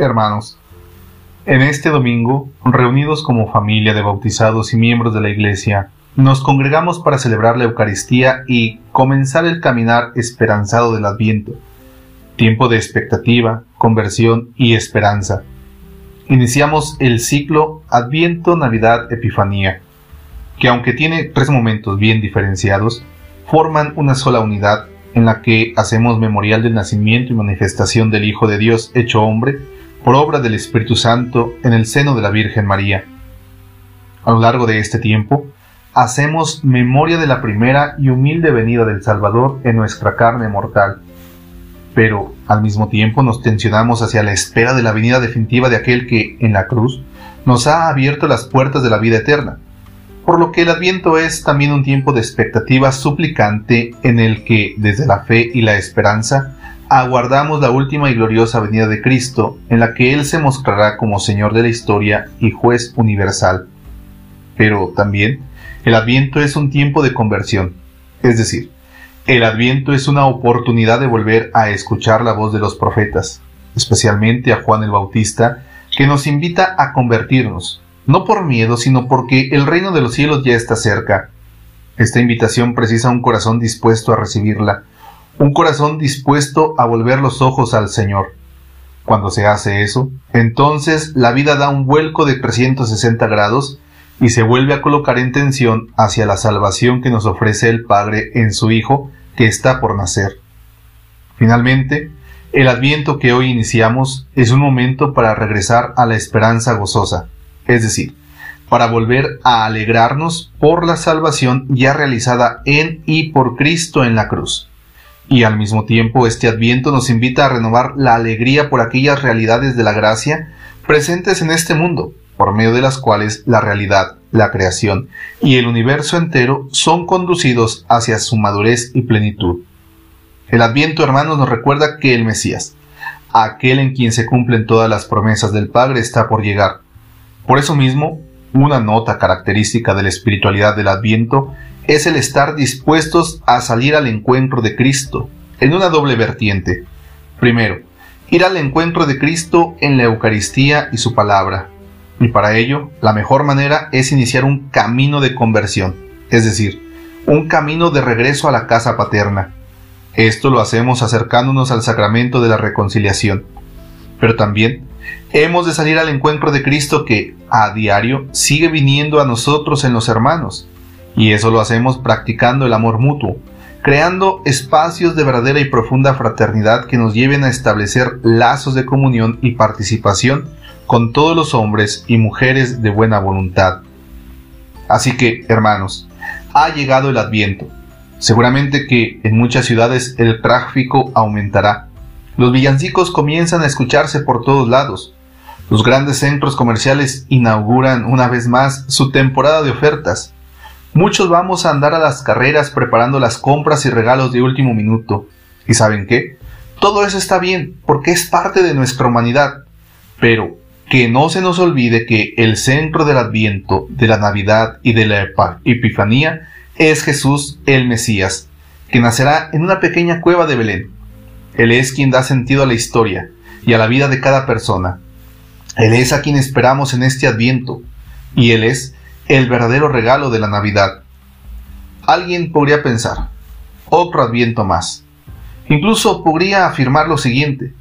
Hermanos, en este domingo, reunidos como familia de bautizados y miembros de la Iglesia, nos congregamos para celebrar la Eucaristía y comenzar el caminar esperanzado del Adviento, tiempo de expectativa, conversión y esperanza. Iniciamos el ciclo Adviento, Navidad, Epifanía, que aunque tiene tres momentos bien diferenciados, forman una sola unidad en la que hacemos memorial del nacimiento y manifestación del Hijo de Dios hecho hombre por obra del Espíritu Santo en el seno de la Virgen María. A lo largo de este tiempo, hacemos memoria de la primera y humilde venida del Salvador en nuestra carne mortal, pero al mismo tiempo nos tensionamos hacia la espera de la venida definitiva de aquel que, en la cruz, nos ha abierto las puertas de la vida eterna, por lo que el adviento es también un tiempo de expectativa suplicante en el que, desde la fe y la esperanza, aguardamos la última y gloriosa venida de Cristo, en la que Él se mostrará como Señor de la historia y juez universal. Pero también, el adviento es un tiempo de conversión, es decir, el adviento es una oportunidad de volver a escuchar la voz de los profetas, especialmente a Juan el Bautista, que nos invita a convertirnos, no por miedo, sino porque el reino de los cielos ya está cerca. Esta invitación precisa un corazón dispuesto a recibirla, un corazón dispuesto a volver los ojos al Señor. Cuando se hace eso, entonces la vida da un vuelco de 360 grados y se vuelve a colocar en tensión hacia la salvación que nos ofrece el Padre en su Hijo que está por nacer. Finalmente, el adviento que hoy iniciamos es un momento para regresar a la esperanza gozosa es decir, para volver a alegrarnos por la salvación ya realizada en y por Cristo en la cruz. Y al mismo tiempo este adviento nos invita a renovar la alegría por aquellas realidades de la gracia presentes en este mundo, por medio de las cuales la realidad, la creación y el universo entero son conducidos hacia su madurez y plenitud. El adviento, hermanos, nos recuerda que el Mesías, aquel en quien se cumplen todas las promesas del Padre, está por llegar por eso mismo, una nota característica de la espiritualidad del Adviento es el estar dispuestos a salir al encuentro de Cristo, en una doble vertiente. Primero, ir al encuentro de Cristo en la Eucaristía y su palabra. Y para ello, la mejor manera es iniciar un camino de conversión, es decir, un camino de regreso a la casa paterna. Esto lo hacemos acercándonos al sacramento de la reconciliación. Pero también hemos de salir al encuentro de Cristo que, a diario, sigue viniendo a nosotros en los hermanos. Y eso lo hacemos practicando el amor mutuo, creando espacios de verdadera y profunda fraternidad que nos lleven a establecer lazos de comunión y participación con todos los hombres y mujeres de buena voluntad. Así que, hermanos, ha llegado el adviento. Seguramente que en muchas ciudades el tráfico aumentará. Los villancicos comienzan a escucharse por todos lados. Los grandes centros comerciales inauguran una vez más su temporada de ofertas. Muchos vamos a andar a las carreras preparando las compras y regalos de último minuto. ¿Y saben qué? Todo eso está bien, porque es parte de nuestra humanidad. Pero que no se nos olvide que el centro del Adviento, de la Navidad y de la Epifanía es Jesús el Mesías, que nacerá en una pequeña cueva de Belén. Él es quien da sentido a la historia y a la vida de cada persona. Él es a quien esperamos en este adviento, y Él es el verdadero regalo de la Navidad. Alguien podría pensar, otro adviento más. Incluso podría afirmar lo siguiente,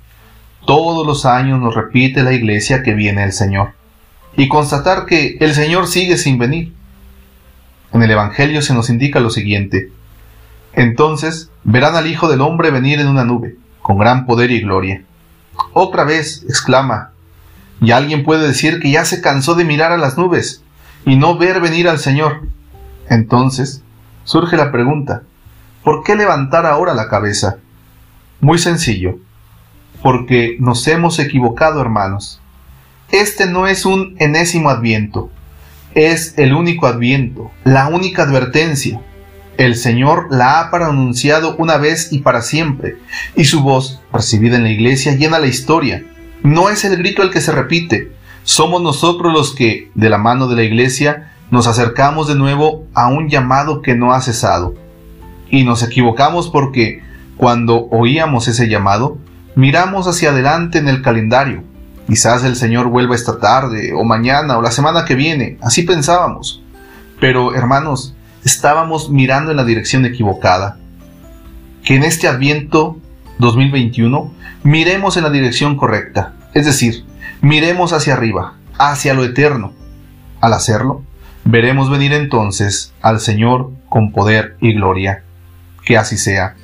todos los años nos repite la iglesia que viene el Señor, y constatar que el Señor sigue sin venir. En el Evangelio se nos indica lo siguiente, entonces verán al Hijo del Hombre venir en una nube, con gran poder y gloria. Otra vez exclama y alguien puede decir que ya se cansó de mirar a las nubes y no ver venir al Señor. Entonces, surge la pregunta, ¿por qué levantar ahora la cabeza? Muy sencillo, porque nos hemos equivocado, hermanos. Este no es un enésimo adviento, es el único adviento, la única advertencia. El Señor la ha pronunciado una vez y para siempre, y su voz, recibida en la iglesia, llena la historia no es el grito el que se repite, somos nosotros los que, de la mano de la Iglesia, nos acercamos de nuevo a un llamado que no ha cesado. Y nos equivocamos porque, cuando oíamos ese llamado, miramos hacia adelante en el calendario, Quizás el Señor vuelva esta tarde, o mañana, o la semana que viene, así pensábamos. Pero, hermanos, estábamos mirando en la dirección equivocada. Que en este Adviento 2021 miremos en la dirección correcta, es decir, miremos hacia arriba, hacia lo eterno. Al hacerlo, veremos venir entonces al Señor con poder y gloria. Que así sea.